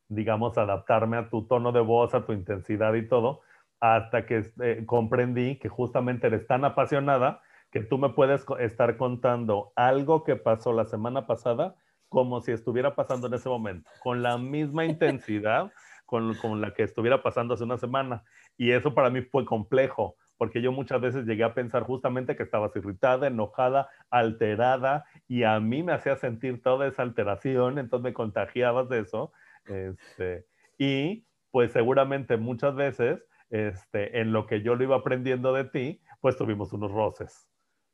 digamos, adaptarme a tu tono de voz, a tu intensidad y todo, hasta que eh, comprendí que justamente eres tan apasionada que tú me puedes estar contando algo que pasó la semana pasada como si estuviera pasando en ese momento, con la misma intensidad con, con la que estuviera pasando hace una semana. Y eso para mí fue complejo, porque yo muchas veces llegué a pensar justamente que estabas irritada, enojada, alterada, y a mí me hacía sentir toda esa alteración, entonces me contagiabas de eso. Este, y pues seguramente muchas veces, este, en lo que yo lo iba aprendiendo de ti, pues tuvimos unos roces.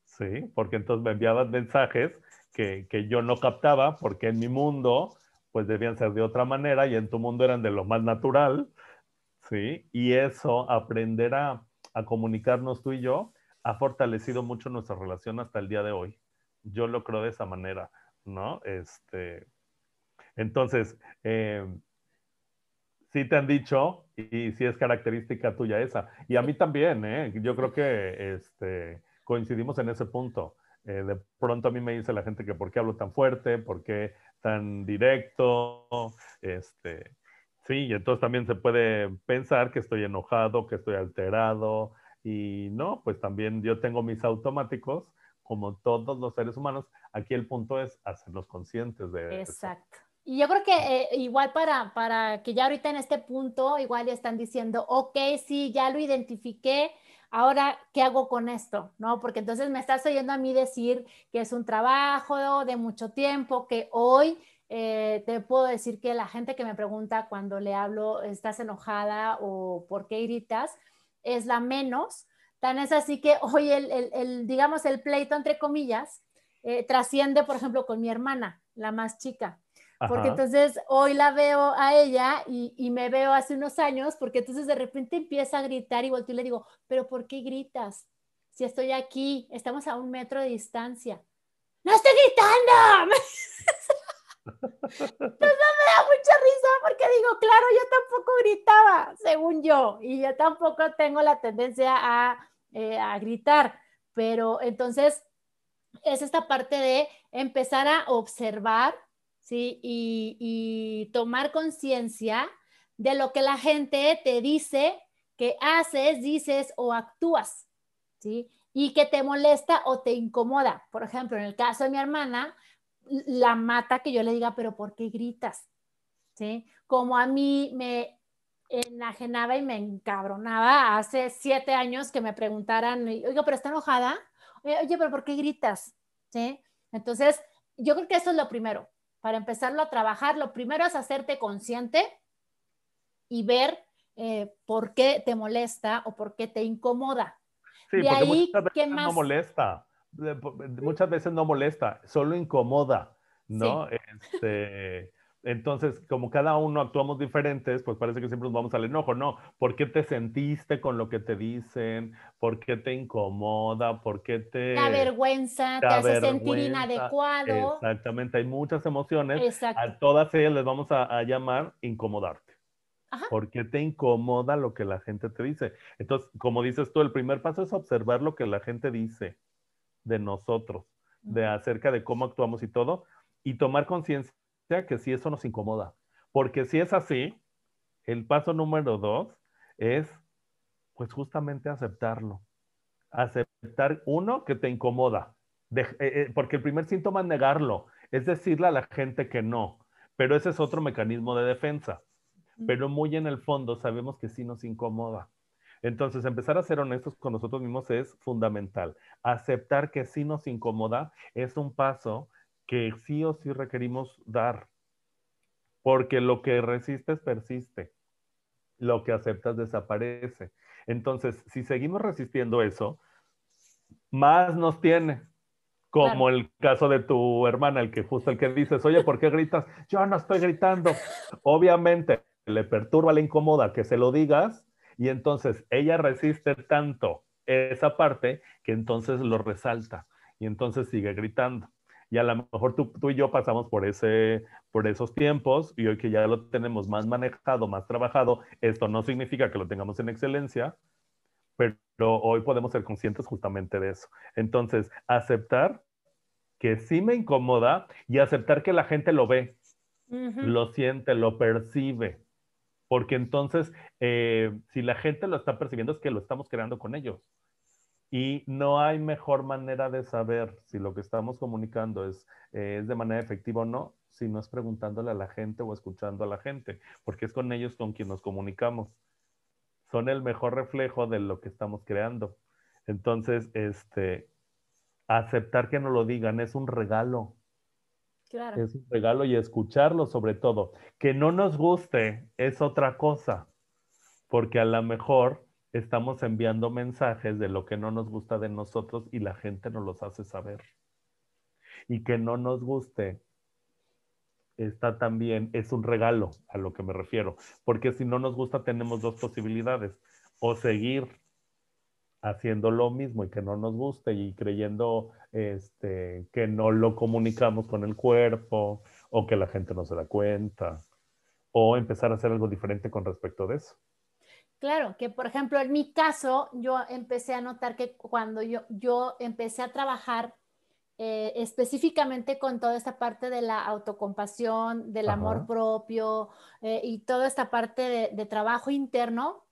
¿sí? Porque entonces me enviabas mensajes que, que, yo no captaba, porque en mi mundo, pues debían ser de otra manera y en tu mundo eran de lo más natural, ¿sí? Y eso, aprender a, a comunicarnos tú y yo, ha fortalecido mucho nuestra relación hasta el día de hoy. Yo lo creo de esa manera, ¿no? Este, entonces, eh, sí te han dicho, y sí es característica tuya esa, y a mí también, ¿eh? Yo creo que, este, coincidimos en ese punto. Eh, de pronto a mí me dice la gente que por qué hablo tan fuerte, por qué tan directo, este, sí, y entonces también se puede pensar que estoy enojado, que estoy alterado, y no, pues también yo tengo mis automáticos, como todos los seres humanos. Aquí el punto es hacerlos conscientes de Exacto. Y yo creo que eh, igual para, para que ya ahorita en este punto, igual ya están diciendo, ok, sí, ya lo identifiqué, ahora, ¿qué hago con esto? ¿No? Porque entonces me estás oyendo a mí decir que es un trabajo de mucho tiempo, que hoy eh, te puedo decir que la gente que me pregunta cuando le hablo, ¿estás enojada o por qué gritas? Es la menos. Tan es así que hoy el, el, digamos, el pleito, entre comillas, eh, trasciende, por ejemplo, con mi hermana, la más chica porque entonces hoy la veo a ella y, me veo hace unos años, porque entonces de repente empieza a gritar y volteo y le digo, pero ¿por qué gritas? Si estoy aquí, estamos a un metro de distancia. ¡No estoy gritando! Entonces me da mucha risa porque digo, claro, yo tampoco gritaba, según yo, y yo tampoco tengo la tendencia a, eh, a gritar, pero entonces es esta parte de empezar a observar ¿sí? Y, tomar conciencia de lo que la gente te dice que haces, dices o actúas, ¿sí? Y que te molesta o te incomoda. Por ejemplo, en el caso de mi hermana, la mata que yo le diga, pero ¿por qué gritas? ¿Sí? Como a mí me enajenaba y me encabronaba hace siete años que me preguntaran, oiga, pero está enojada, oye, pero ¿por qué gritas? ¿Sí? Entonces, yo creo que eso es lo primero, para empezarlo a trabajar, lo primero es hacerte consciente y ver eh, por qué te molesta o por qué te incomoda. Sí, porque ahí, muchas veces no molesta. Muchas veces no molesta, solo incomoda, ¿no? Este, entonces, como cada uno actuamos diferentes, pues parece que siempre nos vamos al enojo. No, ¿por qué te sentiste con lo que te dicen? ¿Por qué te incomoda? ¿Por qué te... La vergüenza, te, hace sentir inadecuado. Exactamente, hay muchas emociones. Exacto. A todas ellas les vamos a, llamar incomodarte. Ajá. ¿Por qué te incomoda lo que la gente te dice? Entonces, como dices tú, el primer paso es observar lo que la gente dice de nosotros, de acerca de cómo actuamos y todo, y tomar conciencia que si eso nos incomoda. Porque si es así, el paso número dos es, pues justamente aceptarlo. Aceptar, uno, que te incomoda. Eh, eh, porque el primer síntoma es negarlo, es decirle a la gente que no. Pero ese es otro mecanismo de defensa. Pero muy en el fondo sabemos que sí nos incomoda. Entonces, empezar a ser honestos con nosotros mismos es fundamental. Aceptar que sí nos incomoda es un paso que sí o sí requerimos dar, porque lo que resistes persiste, lo que aceptas desaparece. Entonces, si seguimos resistiendo eso, más nos tiene. Como el caso de tu hermana, el que justo el que dices, oye, ¿por qué gritas? Yo no estoy gritando. Obviamente le perturba, le incomoda que se lo digas y entonces ella resiste tanto esa parte que entonces lo resalta y entonces sigue gritando y a lo mejor tú, tú, y yo pasamos por, ese, por esos tiempos y hoy que ya lo tenemos más manejado, más trabajado, esto no significa que lo tengamos en excelencia, pero hoy podemos ser conscientes justamente de eso. Entonces, aceptar que sí me incomoda y aceptar que la gente lo ve, lo siente, lo percibe. Porque entonces, eh, si la gente lo está percibiendo, es que lo estamos creando con ellos. Y no hay mejor manera de saber si lo que estamos comunicando es, eh, es de manera efectiva o no, si no es preguntándole a la gente o escuchando a la gente, porque es con ellos con quien nos comunicamos. Son el mejor reflejo de lo que estamos creando. Entonces, este, aceptar que nos lo digan es un regalo. Es un regalo y escucharlo sobre todo. Que no nos guste es otra cosa, porque a lo mejor estamos enviando mensajes de lo que no nos gusta de nosotros y la gente nos los hace saber. Y que no nos guste está también, es un regalo a lo que me refiero, porque si no nos gusta tenemos dos posibilidades, o seguir haciendo lo mismo y que no nos guste y creyendo este, que no lo comunicamos con el cuerpo o que la gente no se da cuenta, o empezar a hacer algo diferente con respecto de eso. Claro, que por ejemplo en mi caso yo empecé a notar que cuando yo, yo empecé a trabajar eh, específicamente con toda esta parte de la autocompasión, del amor propio eh, y toda esta parte de, trabajo interno,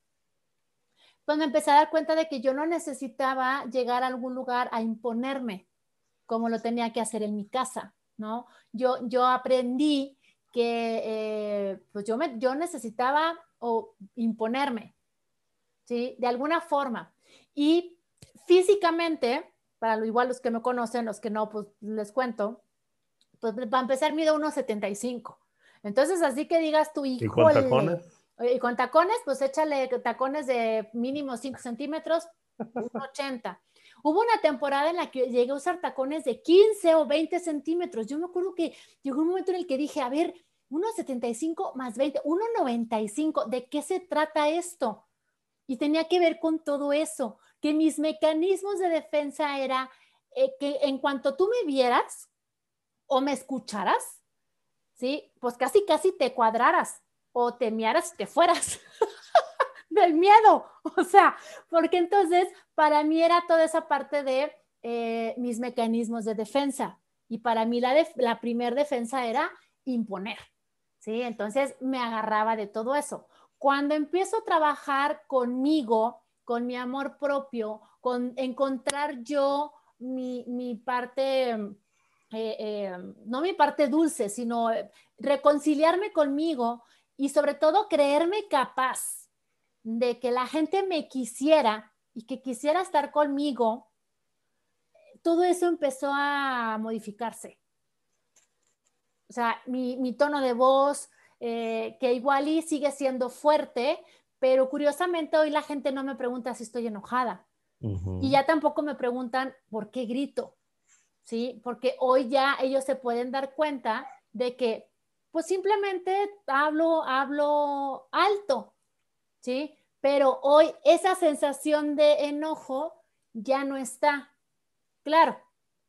pues me empecé a dar cuenta de que yo no necesitaba llegar a algún lugar a imponerme como lo tenía que hacer en mi casa, ¿no? Yo, yo aprendí que eh, pues yo, me, yo necesitaba o imponerme, ¿sí? De alguna forma. Y físicamente, para lo igual los que me conocen, los que no, pues les cuento, pues para empezar mido 1,75. Entonces, así que digas tu hijo. ¿Y? Y con tacones, pues échale tacones de mínimo 5 centímetros, 1,80. Hubo una temporada en la que llegué a usar tacones de 15 o 20 centímetros. Yo me acuerdo que llegó un momento en el que dije, a ver, 1,75 más 20, 1,95, ¿de qué se trata esto? Y tenía que ver con todo eso que mis mecanismos de defensa era eh, que en cuanto tú me vieras o me escucharas, ¿sí? Pues casi, casi te cuadraras o te miaras, te fueras del miedo. O sea, porque entonces para mí era toda esa parte de eh, mis mecanismos de defensa. Y para mí la, la primer defensa era imponer, ¿sí? Entonces me agarraba de todo eso. Cuando empiezo a trabajar conmigo, con mi amor propio, con encontrar yo mi, parte, eh, eh, no mi parte dulce, sino reconciliarme conmigo y sobre todo creerme capaz de que la gente me quisiera y que quisiera estar conmigo, todo eso empezó a modificarse. O sea, mi, tono de voz, eh, que igual y sigue siendo fuerte, pero curiosamente hoy la gente no me pregunta si estoy enojada. Y ya tampoco me preguntan por qué grito, ¿sí? Porque hoy ya ellos se pueden dar cuenta de que, pues simplemente hablo, hablo alto, ¿sí? Pero hoy esa sensación de enojo ya no está. Claro,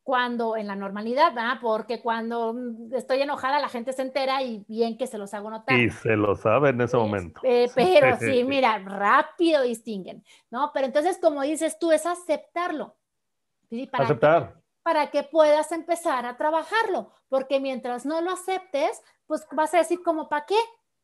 cuando en la normalidad, ¿verdad? Porque cuando estoy enojada la gente se entera y bien que se los hago notar. Y se lo sabe en ese momento. Eh, pero sí, mira, rápido distinguen, ¿no? Pero entonces, como dices tú, es aceptarlo. Para Aceptar. para que puedas empezar a trabajarlo, porque mientras no lo aceptes, pues vas a decir como, ¿para qué?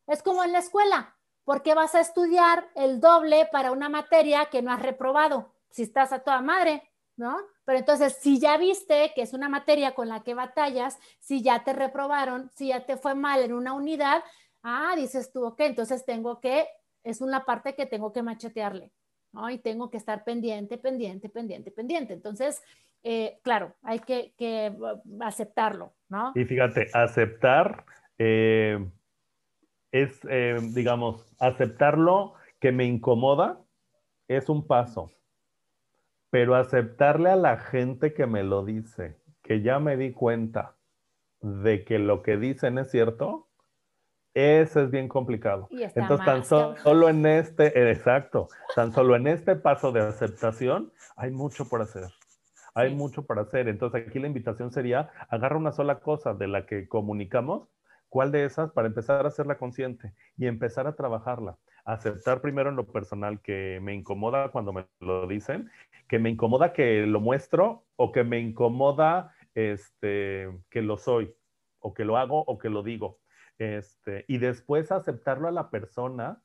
Es como en la escuela, porque vas a estudiar el doble para una materia que no has reprobado, si estás a toda madre, ¿no? Pero entonces, si ya viste que es una materia con la que batallas, si ya te reprobaron, si ya te fue mal en una unidad, ah, dices tú, ok, entonces tengo que, es una parte que tengo que machetearle, ¿no? Y tengo que estar pendiente, pendiente, pendiente, pendiente. Entonces, eh, claro, hay que, uh, aceptarlo, ¿no? Y fíjate, aceptar eh, es, eh, digamos, aceptarlo que me incomoda es un paso pero aceptarle a la gente que me lo dice, que ya me di cuenta de que lo que dicen es cierto, eso es bien complicado. Entonces, tan solo en este, exacto, tan solo en este paso de aceptación, hay mucho por hacer. Hay mucho por hacer. Entonces, aquí la invitación sería, agarra una sola cosa de la que comunicamos, cuál de esas para empezar a hacerla consciente y empezar a trabajarla aceptar primero en lo personal que me incomoda cuando me lo dicen, que me incomoda que lo muestro o que me incomoda este, que lo soy o que lo hago o que lo digo. Este, y después aceptarlo a la persona,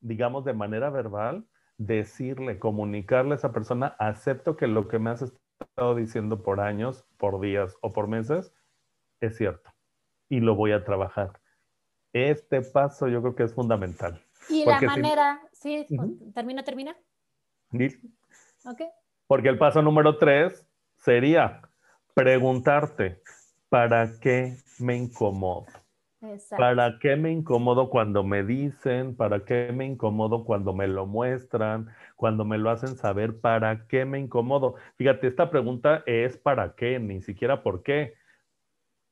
digamos de manera verbal, decirle, comunicarle a esa persona, acepto que lo que me has estado diciendo por años, por días o por meses, es cierto. Y lo voy a trabajar. Este paso yo creo que es fundamental. Y la manera, sí, termina, termina. Ok. Porque el paso número tres sería preguntarte, ¿para qué me incomodo? ¿Para qué me incomodo cuando me dicen? ¿Para qué me incomodo cuando me lo muestran? Cuando me lo hacen saber, ¿para qué me incomodo? Fíjate, esta pregunta es ¿para qué? Ni siquiera por qué.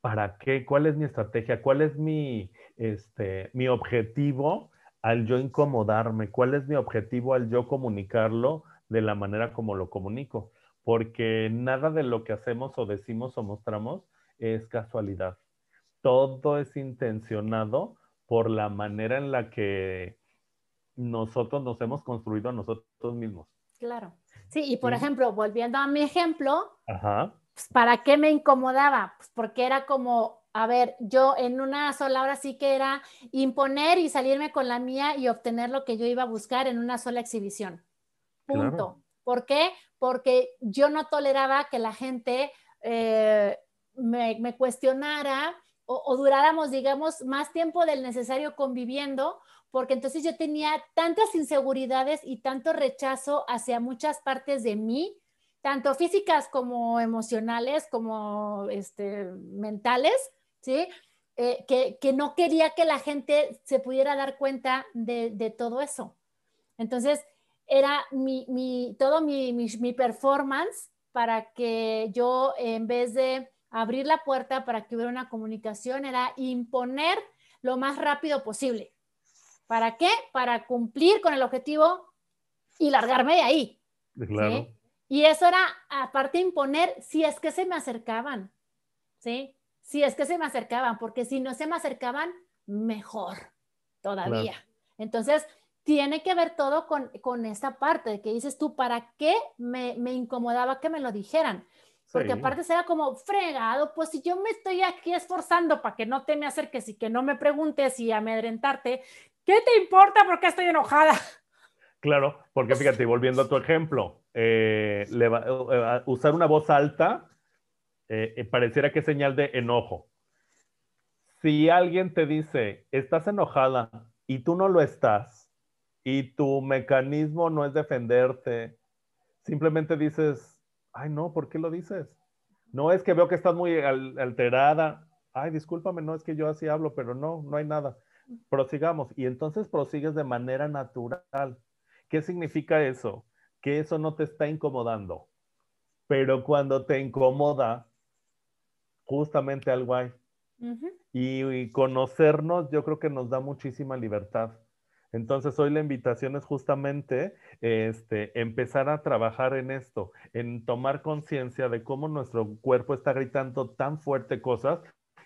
¿Para qué? ¿Cuál es mi estrategia? ¿Cuál es mi, este, mi objetivo al yo incomodarme? ¿Cuál es mi objetivo al yo comunicarlo de la manera como lo comunico? Porque nada de lo que hacemos o decimos o mostramos es casualidad todo es intencionado por la manera en la que nosotros nos hemos construido a nosotros mismos. Claro. Sí, y por ejemplo, volviendo a mi ejemplo, pues, ¿para qué me incomodaba? Pues porque era como, a ver, yo en una sola hora sí que era imponer y salirme con la mía y obtener lo que yo iba a buscar en una sola exhibición. Punto. ¿Por qué? Porque yo no toleraba que la gente eh, me, me cuestionara o, duráramos, digamos, más tiempo del necesario conviviendo, porque entonces yo tenía tantas inseguridades y tanto rechazo hacia muchas partes de mí, tanto físicas como emocionales, como este, mentales, ¿sí? Eh, que, no quería que la gente se pudiera dar cuenta de, todo eso. Entonces, era mi, todo mi, mi performance para que yo, en vez de abrir la puerta para que hubiera una comunicación era imponer lo más rápido posible. ¿Para qué? Para cumplir con el objetivo y largarme de ahí. Claro. Y eso era, aparte, imponer si es que se me acercaban, ¿sí? Si es que se me acercaban, porque si no se me acercaban, mejor todavía. Entonces, tiene que ver todo con, con esta parte de que dices tú, ¿para qué me, me incomodaba que me lo dijeran? Porque aparte será como fregado, pues si yo me estoy aquí esforzando para que no te me acerques y que no me preguntes y amedrentarte, ¿qué te importa porque estoy enojada? Claro, porque fíjate, volviendo a tu ejemplo, eh, eh, usar una voz alta eh, pareciera que es señal de enojo. Si alguien te dice, estás enojada y tú no lo estás, y tu mecanismo no es defenderte, simplemente dices, Ay, no, ¿por qué lo dices? No es que veo que estás muy alterada. Ay, discúlpame, no es que yo así hablo, pero no, no hay nada. Prosigamos. Y entonces prosigues de manera natural. ¿Qué significa eso? Que eso no te está incomodando. Pero cuando te incomoda, justamente algo hay. y conocernos, yo creo que nos da muchísima libertad. Entonces, hoy la invitación es justamente este, empezar a trabajar en esto, en tomar conciencia de cómo nuestro cuerpo está gritando tan fuerte cosas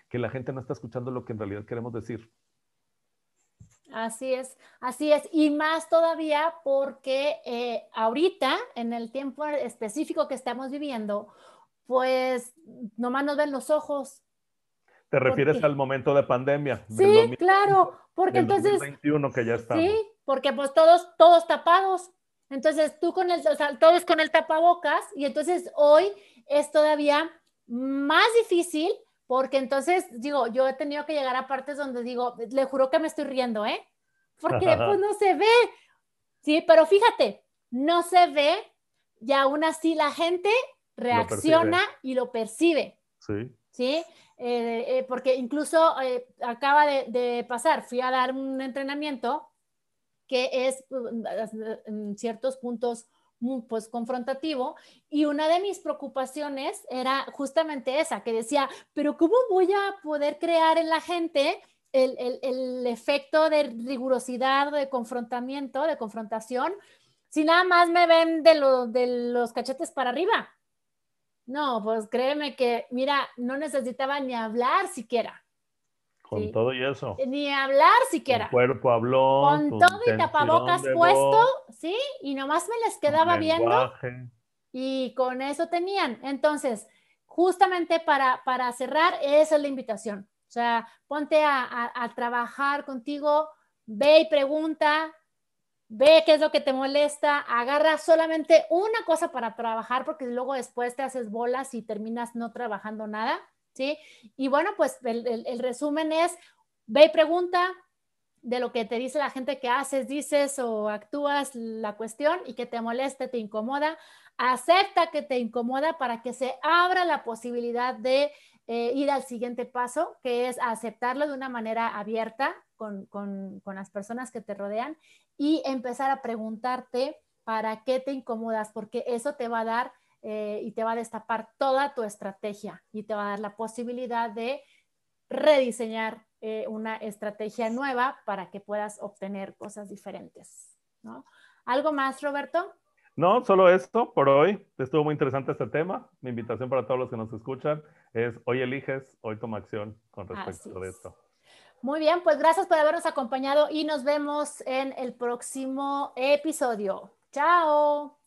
que la gente no está escuchando lo que en realidad queremos decir. Así es, así es. Y más todavía porque eh, ahorita, en el tiempo específico que estamos viviendo, pues nomás nos ven los ojos, ¿Te refieres al momento de pandemia? Sí, claro, porque entonces... 2021 que ya estamos. Sí, porque pues todos, todos tapados. Entonces tú con el, o sea, todos con el tapabocas y entonces hoy es todavía más difícil porque entonces, digo, yo he tenido que llegar a partes donde digo, le juro que me estoy riendo, ¿eh? Porque pues no se ve. Sí, pero fíjate, no se ve y aún así la gente reacciona y lo percibe. Sí. ¿Sí? Eh, eh, porque incluso eh, acaba de, pasar, fui a dar un entrenamiento que es en ciertos puntos pues confrontativo y una de mis preocupaciones era justamente esa, que decía, pero ¿cómo voy a poder crear en la gente el, el efecto de rigurosidad, de confrontamiento, de confrontación, si nada más me ven de, de los cachetes para arriba? No, pues créeme que, mira, no necesitaba ni hablar siquiera. Con todo y eso. Ni hablar siquiera. El cuerpo habló. Con todo y tapabocas puesto, ¿sí? Y nomás me les quedaba viendo. Y con eso tenían. Entonces, justamente para, para cerrar, esa es la invitación. O sea, ponte a, a trabajar contigo, ve y pregunta, ve qué es lo que te molesta, agarra solamente una cosa para trabajar porque luego después te haces bolas y terminas no trabajando nada, Y bueno, pues el, resumen es, ve y pregunta de lo que te dice la gente que haces, dices o actúas la cuestión y que te moleste, te incomoda, acepta que te incomoda para que se abra la posibilidad de eh, ir al siguiente paso, que es aceptarlo de una manera abierta con, con, con las personas que te rodean y empezar a preguntarte para qué te incomodas, porque eso te va a dar eh, y te va a destapar toda tu estrategia y te va a dar la posibilidad de rediseñar eh, una estrategia nueva para que puedas obtener cosas diferentes. ¿no? ¿Algo más, Roberto? No, solo esto por hoy. Estuvo muy interesante este tema. Mi invitación para todos los que nos escuchan es hoy eliges, hoy toma acción con respecto a esto. Muy bien, pues gracias por habernos acompañado y nos vemos en el próximo episodio. Chao.